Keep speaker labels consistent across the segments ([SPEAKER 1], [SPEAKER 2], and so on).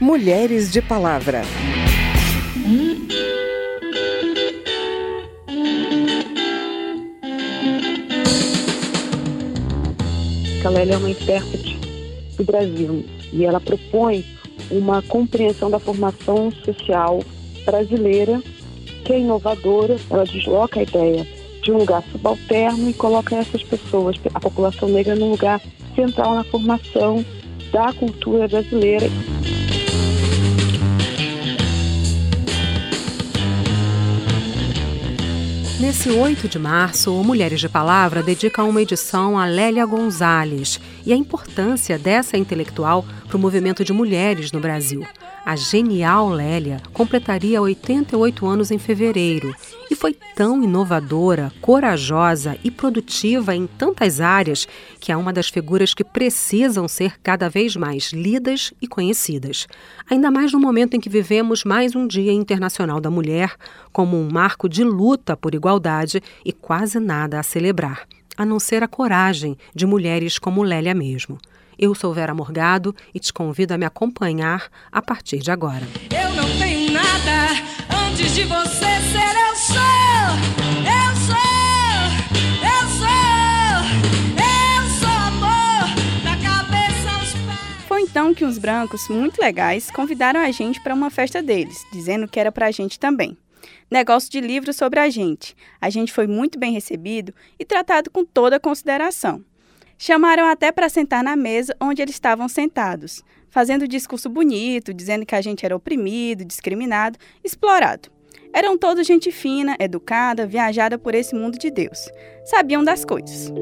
[SPEAKER 1] Mulheres de Palavra.
[SPEAKER 2] A Lélia é uma intérprete do Brasil e ela propõe uma compreensão da formação social brasileira que é inovadora, ela desloca a ideia de um lugar subalterno e coloca essas pessoas, a população negra, num lugar central na formação da cultura brasileira.
[SPEAKER 3] Nesse 8 de março, o Mulheres de Palavra dedica uma edição a Lélia Gonzalez e a importância dessa intelectual para o movimento de mulheres no Brasil. A genial Lélia completaria 88 anos em fevereiro foi tão inovadora, corajosa e produtiva em tantas áreas que é uma das figuras que precisam ser cada vez mais lidas e conhecidas. Ainda mais no momento em que vivemos mais um Dia Internacional da Mulher, como um marco de luta por igualdade e quase nada a celebrar, a não ser a coragem de mulheres como Lélia mesmo. Eu sou Vera Morgado e te convido a me acompanhar a partir de agora.
[SPEAKER 4] Eu não tenho nada antes de você ser
[SPEAKER 5] que uns brancos muito legais convidaram a gente para uma festa deles, dizendo que era para a gente também. Negócio de livro sobre a gente. A gente foi muito bem recebido e tratado com toda consideração. Chamaram até para sentar na mesa onde eles estavam sentados, fazendo discurso bonito, dizendo que a gente era oprimido, discriminado, explorado. Eram todos gente fina, educada, viajada por esse mundo de Deus. Sabiam das coisas.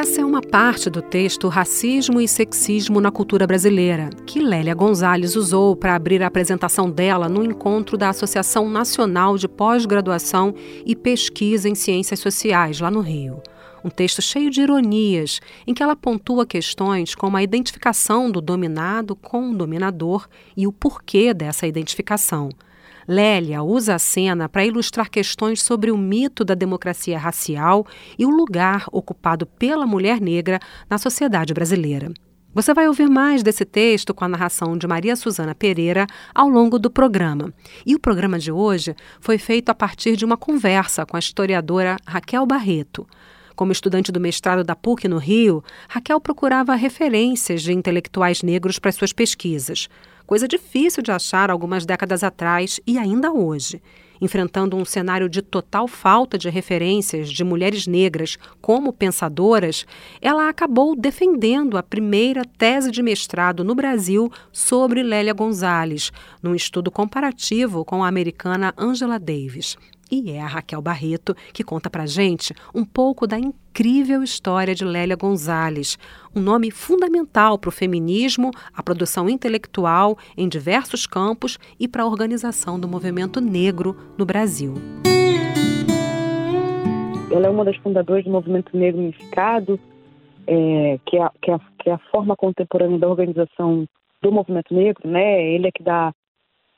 [SPEAKER 3] Essa é uma parte do texto Racismo e Sexismo na Cultura Brasileira, que Lélia Gonzalez usou para abrir a apresentação dela no encontro da Associação Nacional de Pós-Graduação e Pesquisa em Ciências Sociais, lá no Rio. Um texto cheio de ironias, em que ela pontua questões como a identificação do dominado com o dominador e o porquê dessa identificação. Lélia usa a cena para ilustrar questões sobre o mito da democracia racial e o lugar ocupado pela mulher negra na sociedade brasileira. Você vai ouvir mais desse texto com a narração de Maria Suzana Pereira ao longo do programa. E o programa de hoje foi feito a partir de uma conversa com a historiadora Raquel Barreto. Como estudante do mestrado da PUC no Rio, Raquel procurava referências de intelectuais negros para suas pesquisas coisa difícil de achar algumas décadas atrás e ainda hoje. Enfrentando um cenário de total falta de referências de mulheres negras como pensadoras, ela acabou defendendo a primeira tese de mestrado no Brasil sobre Lélia Gonzalez, num estudo comparativo com a americana Angela Davis. E é a Raquel Barreto que conta pra gente um pouco da incrível história de Lélia Gonzalez, um nome fundamental para o feminismo, a produção intelectual em diversos campos e para a organização do movimento negro no Brasil.
[SPEAKER 2] Ela é uma das fundadoras do movimento negro unificado, é, que, é, que, é, que é a forma contemporânea da organização do movimento negro, né? Ele é que dá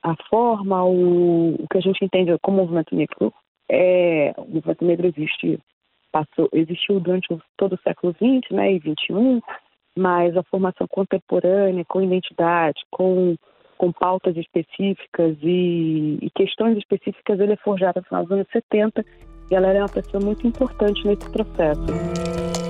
[SPEAKER 2] a forma, o, o que a gente entende como movimento negro. É, o movimento negro existe, passou, existiu durante todo o século XX né, e XXI, mas a formação contemporânea, com identidade, com, com pautas específicas e, e questões específicas, ele é forjado no final dos anos 70 e ela era uma pessoa muito importante nesse processo.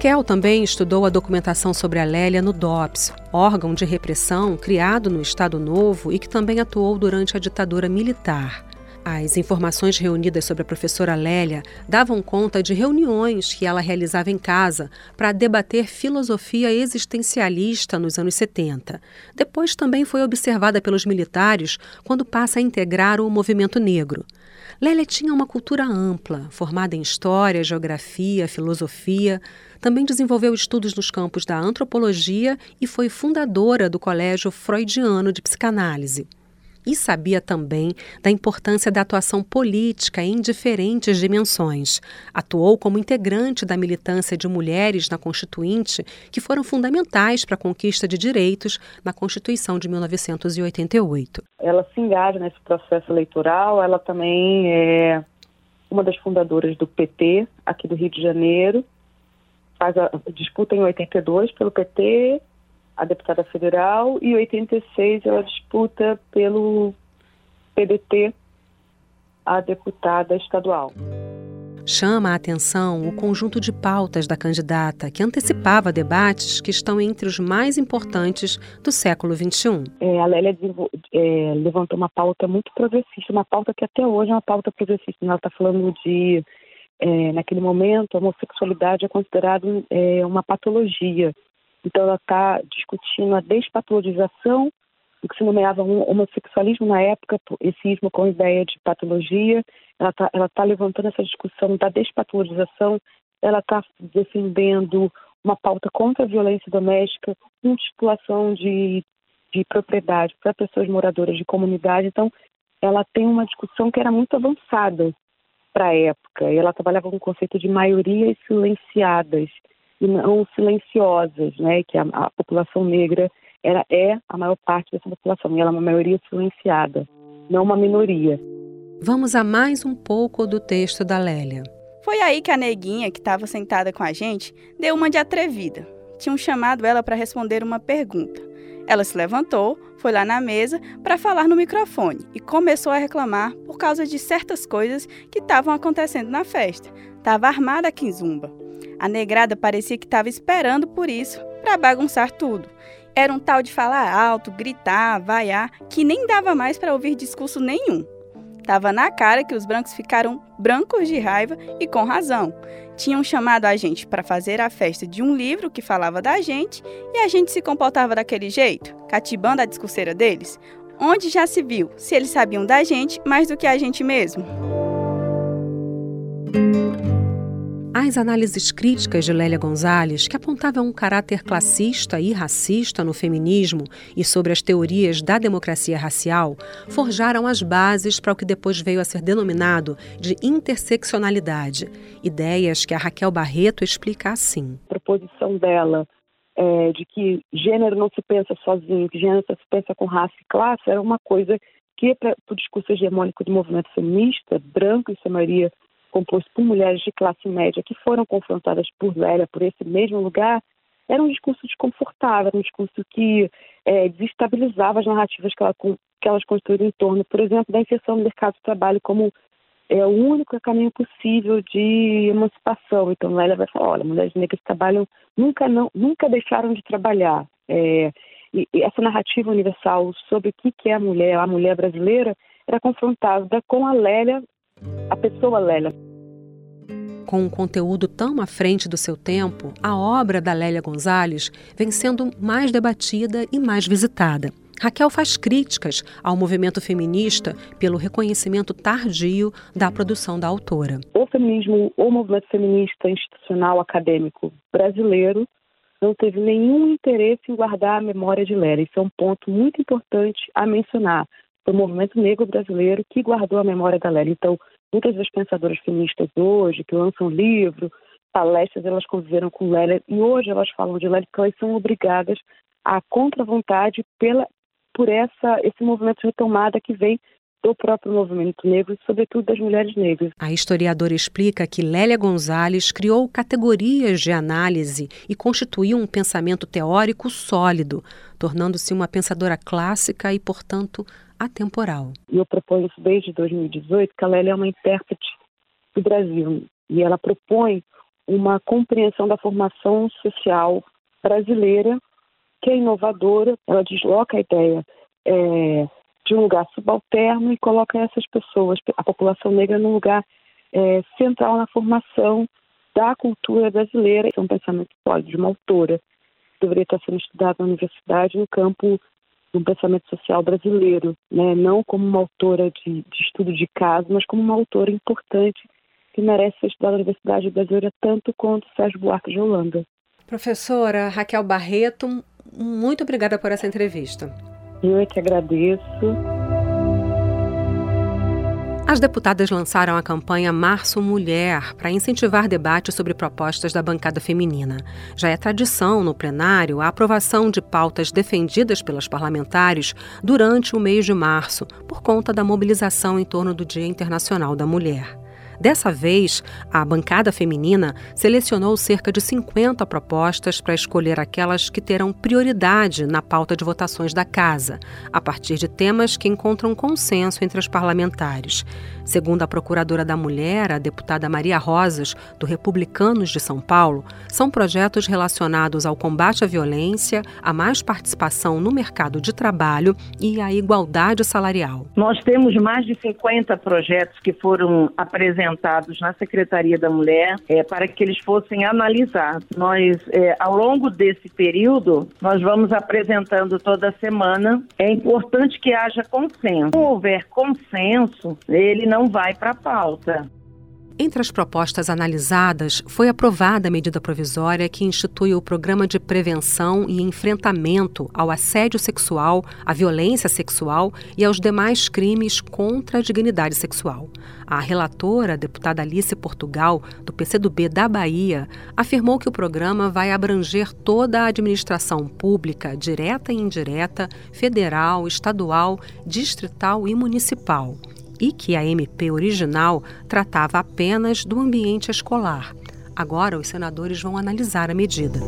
[SPEAKER 3] Raquel também estudou a documentação sobre a Lélia no DOPS, órgão de repressão criado no Estado Novo e que também atuou durante a ditadura militar. As informações reunidas sobre a professora Lélia davam conta de reuniões que ela realizava em casa para debater filosofia existencialista nos anos 70. Depois também foi observada pelos militares quando passa a integrar o movimento negro. Lélia tinha uma cultura ampla, formada em história, geografia, filosofia. Também desenvolveu estudos nos campos da antropologia e foi fundadora do Colégio Freudiano de Psicanálise. E sabia também da importância da atuação política em diferentes dimensões. Atuou como integrante da militância de mulheres na Constituinte, que foram fundamentais para a conquista de direitos na Constituição de 1988.
[SPEAKER 2] Ela se engaja nesse processo eleitoral, ela também é, uma das fundadoras do PT, aqui do Rio de Janeiro, faz a disputa em 82 pelo PT, a deputada federal, e em 86 ela disputa pelo PDT, a deputada estadual.
[SPEAKER 3] Chama a atenção o conjunto de pautas da candidata, que antecipava debates que estão entre os mais importantes do século XXI.
[SPEAKER 2] É, a Lélia é, levantou uma pauta muito progressista, uma pauta que até hoje é uma pauta progressista. Ela está falando de, é, naquele momento, a homossexualidade é considerada é, uma patologia. Então, ela está discutindo a despatologização o que se nomeava homossexualismo na época, esse ismo com ideia de patologia. Ela está tá levantando essa discussão da despatologização, ela está defendendo uma pauta contra a violência doméstica, com titulação de, de propriedade para pessoas moradoras de comunidade. Então, ela tem uma discussão que era muito avançada para a época. E ela trabalhava com o conceito de maiorias silenciadas e não silenciosas, né? Que a, a população negra ela é a maior parte dessa população e ela é uma maioria silenciada, não uma minoria.
[SPEAKER 3] Vamos a mais um pouco do texto da Lélia.
[SPEAKER 5] Foi aí que a neguinha, que estava sentada com a gente, deu uma de atrevida. Tinham chamado ela para responder uma pergunta. Ela se levantou, foi lá na mesa para falar no microfone e começou a reclamar por causa de certas coisas que estavam acontecendo na festa. Estava armada a quinzumba. A negrada parecia que estava esperando por isso, para bagunçar tudo. Era um tal de falar alto, gritar, vaiar, que nem dava mais para ouvir discurso nenhum. Tava na cara que os brancos ficaram brancos de raiva e com razão. Tinham chamado a gente para fazer a festa de um livro que falava da gente e a gente se comportava daquele jeito, catibando a discurseira deles. Onde já se viu se eles sabiam da gente mais do que a gente mesmo?
[SPEAKER 3] As análises críticas de Lélia Gonzalez, que apontavam um caráter classista e racista no feminismo e sobre as teorias da democracia racial, forjaram as bases para o que depois veio a ser denominado de interseccionalidade, ideias que a Raquel Barreto explica assim.
[SPEAKER 2] A proposição dela é, de que gênero não se pensa sozinho, que gênero se pensa com raça e classe, era uma coisa que, para o discurso hegemônico do movimento feminista, branco, em sua maioria composto por mulheres de classe média que foram confrontadas por Lélia por esse mesmo lugar, era um discurso desconfortável, um discurso que é, desestabilizava as narrativas que, ela, que elas construíram em torno, por exemplo, da inserção no mercado de trabalho como é, o único caminho possível de emancipação. Então, Lélia vai falar, olha, mulheres negras trabalham, nunca, não, nunca deixaram de trabalhar. É, e, e essa narrativa universal sobre o que é a mulher, a mulher brasileira, era confrontada com a Lélia a pessoa Lélia.
[SPEAKER 3] Com um conteúdo tão à frente do seu tempo, a obra da Lélia Gonzalez vem sendo mais debatida e mais visitada. Raquel faz críticas ao movimento feminista pelo reconhecimento tardio da produção da autora.
[SPEAKER 2] O feminismo, o movimento feminista institucional acadêmico brasileiro não teve nenhum interesse em guardar a memória de Lélia. Isso é um ponto muito importante a mencionar do movimento negro brasileiro que guardou a memória da Lélia. Então, muitas das pensadoras feministas hoje, que lançam livro, palestras, elas conviveram com Lélia e hoje elas falam de Lélia porque elas são obrigadas à contra-vontade pela, por essa, esse movimento de retomada que vem do próprio movimento negro sobretudo, das mulheres negras.
[SPEAKER 3] A historiadora explica que Lélia Gonzalez criou categorias de análise e constituiu um pensamento teórico sólido, tornando-se uma pensadora clássica e, portanto, atemporal.
[SPEAKER 2] Eu proponho isso desde 2018, que a Lélia é uma intérprete do Brasil e ela propõe uma compreensão da formação social brasileira que é inovadora, ela desloca a ideia é, de um lugar subalterno e coloca essas pessoas, a população negra, num lugar é, central na formação da cultura brasileira. É um pensamento sólido de uma autora que deveria estar sendo estudado na universidade no campo no pensamento social brasileiro, né? não como uma autora de, de estudo de caso, mas como uma autora importante que merece ser estudada na Universidade Brasileira tanto quanto Sérgio Buarque de Holanda.
[SPEAKER 3] Professora Raquel Barreto, muito obrigada por essa entrevista.
[SPEAKER 2] Eu é que agradeço.
[SPEAKER 3] As deputadas lançaram a campanha Março Mulher para incentivar debate sobre propostas da bancada feminina. Já é tradição no plenário a aprovação de pautas defendidas pelas parlamentares durante o mês de março, por conta da mobilização em torno do Dia Internacional da Mulher. Dessa vez, a bancada feminina selecionou cerca de 50 propostas para escolher aquelas que terão prioridade na pauta de votações da Casa, a partir de temas que encontram consenso entre as parlamentares. Segundo a Procuradora da Mulher, a deputada Maria Rosas, do Republicanos de São Paulo, são projetos relacionados ao combate à violência, a mais participação no mercado de trabalho e à igualdade salarial.
[SPEAKER 6] Nós temos mais de 50 projetos que foram apresentados na Secretaria da Mulher é, para que eles fossem analisados. Nós, é, ao longo desse período, nós vamos apresentando toda semana. É importante que haja consenso. Se houver consenso, ele não vai para a pauta.
[SPEAKER 3] Entre as propostas analisadas, foi aprovada a medida provisória que institui o Programa de Prevenção e Enfrentamento ao Assédio Sexual, à Violência Sexual e aos demais crimes contra a dignidade sexual. A relatora, a deputada Alice Portugal, do PCdoB da Bahia, afirmou que o programa vai abranger toda a administração pública, direta e indireta, federal, estadual, distrital e municipal e que a MP original tratava apenas do ambiente escolar. Agora, os senadores vão analisar a medida.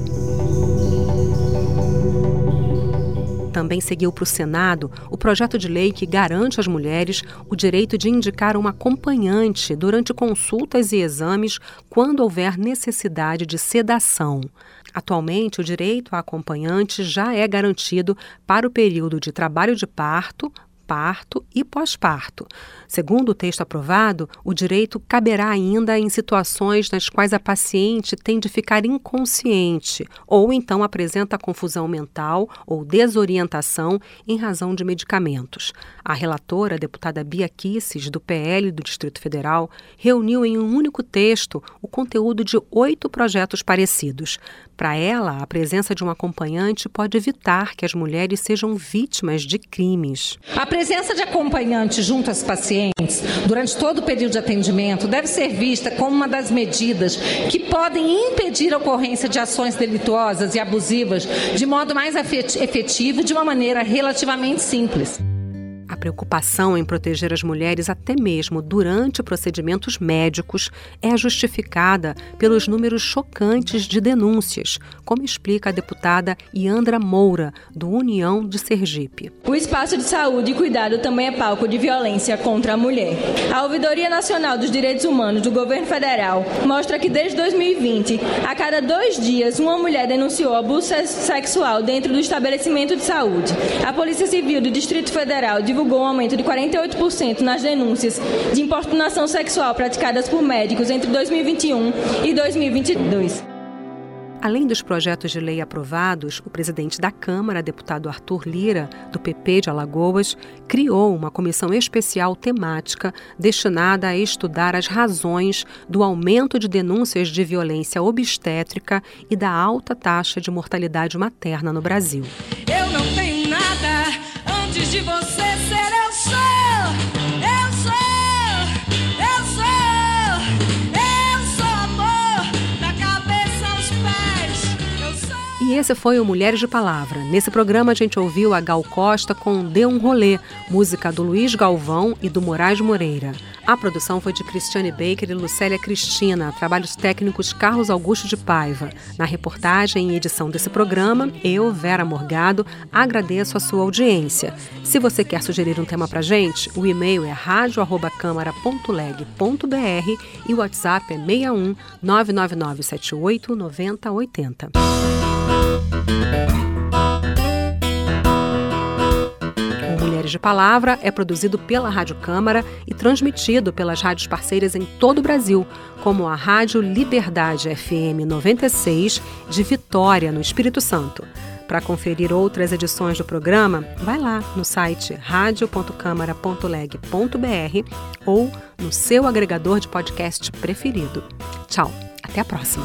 [SPEAKER 3] Também seguiu para o Senado o projeto de lei que garante às mulheres o direito de indicar um acompanhante durante consultas e exames quando houver necessidade de sedação. Atualmente, o direito a acompanhante já é garantido para o período de trabalho de parto, parto e pós-parto. Segundo o texto aprovado, o direito caberá ainda em situações nas quais a paciente tem de ficar inconsciente ou então apresenta confusão mental ou desorientação em razão de medicamentos. A relatora, a deputada Bia Kisses, do PL do Distrito Federal, reuniu em um único texto o conteúdo de oito projetos parecidos. Para ela, a presença de um acompanhante pode evitar que as mulheres sejam vítimas de crimes.
[SPEAKER 7] A presença de acompanhante junto às pacientes durante todo o período de atendimento deve ser vista como uma das medidas que podem impedir a ocorrência de ações delituosas e abusivas de modo mais efetivo de uma maneira relativamente simples.
[SPEAKER 3] Preocupação em proteger as mulheres, até mesmo durante procedimentos médicos, é justificada pelos números chocantes de denúncias, como explica a deputada Iandra Moura, do União de Sergipe.
[SPEAKER 8] O espaço de saúde e cuidado também é palco de violência contra a mulher. A Ouvidoria Nacional dos Direitos Humanos do Governo Federal mostra que desde 2020, a cada dois dias, uma mulher denunciou abuso sexual dentro do estabelecimento de saúde. A Polícia Civil do Distrito Federal divulgou divulgou um aumento de 48% nas denúncias de importunação sexual praticadas por médicos entre 2021 e 2022.
[SPEAKER 3] Além dos projetos de lei aprovados, o presidente da Câmara, deputado Arthur Lira, do PP de Alagoas, criou uma comissão especial temática destinada a estudar as razões do aumento de denúncias de violência obstétrica e da alta taxa de mortalidade materna no Brasil.
[SPEAKER 4] Eu
[SPEAKER 3] E esse foi o Mulheres de Palavra. Nesse programa a gente ouviu a Gal Costa com Dê um Rolê, música do Luiz Galvão e do Moraes Moreira. A produção foi de Cristiane Baker e Lucélia Cristina, trabalhos técnicos Carlos Augusto de Paiva. Na reportagem e edição desse programa, eu, Vera Morgado, agradeço a sua audiência. Se você quer sugerir um tema pra gente, o e-mail é radio@câmara.leg.br e o WhatsApp é 61 999 78 9080. O Mulheres de Palavra é produzido pela Rádio Câmara e transmitido pelas rádios parceiras em todo o Brasil, como a Rádio Liberdade FM 96 de Vitória, no Espírito Santo. Para conferir outras edições do programa, vai lá no site radio.câmara.leg.br ou no seu agregador de podcast preferido. Tchau, até a próxima.